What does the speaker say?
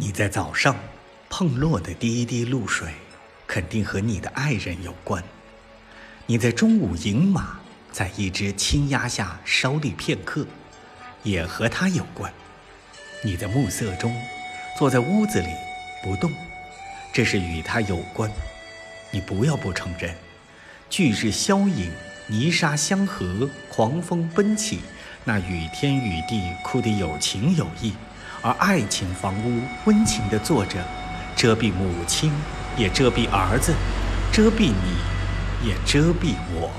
你在早上碰落的第一滴露水，肯定和你的爱人有关；你在中午饮马，在一只青鸦下稍立片刻，也和他有关；你在暮色中坐在屋子里不动，这是与他有关。你不要不承认，巨日消影，泥沙相合，狂风奔起，那雨天雨地哭得有情有义。而爱情房屋温情的坐着，遮蔽母亲，也遮蔽儿子，遮蔽你，也遮蔽我。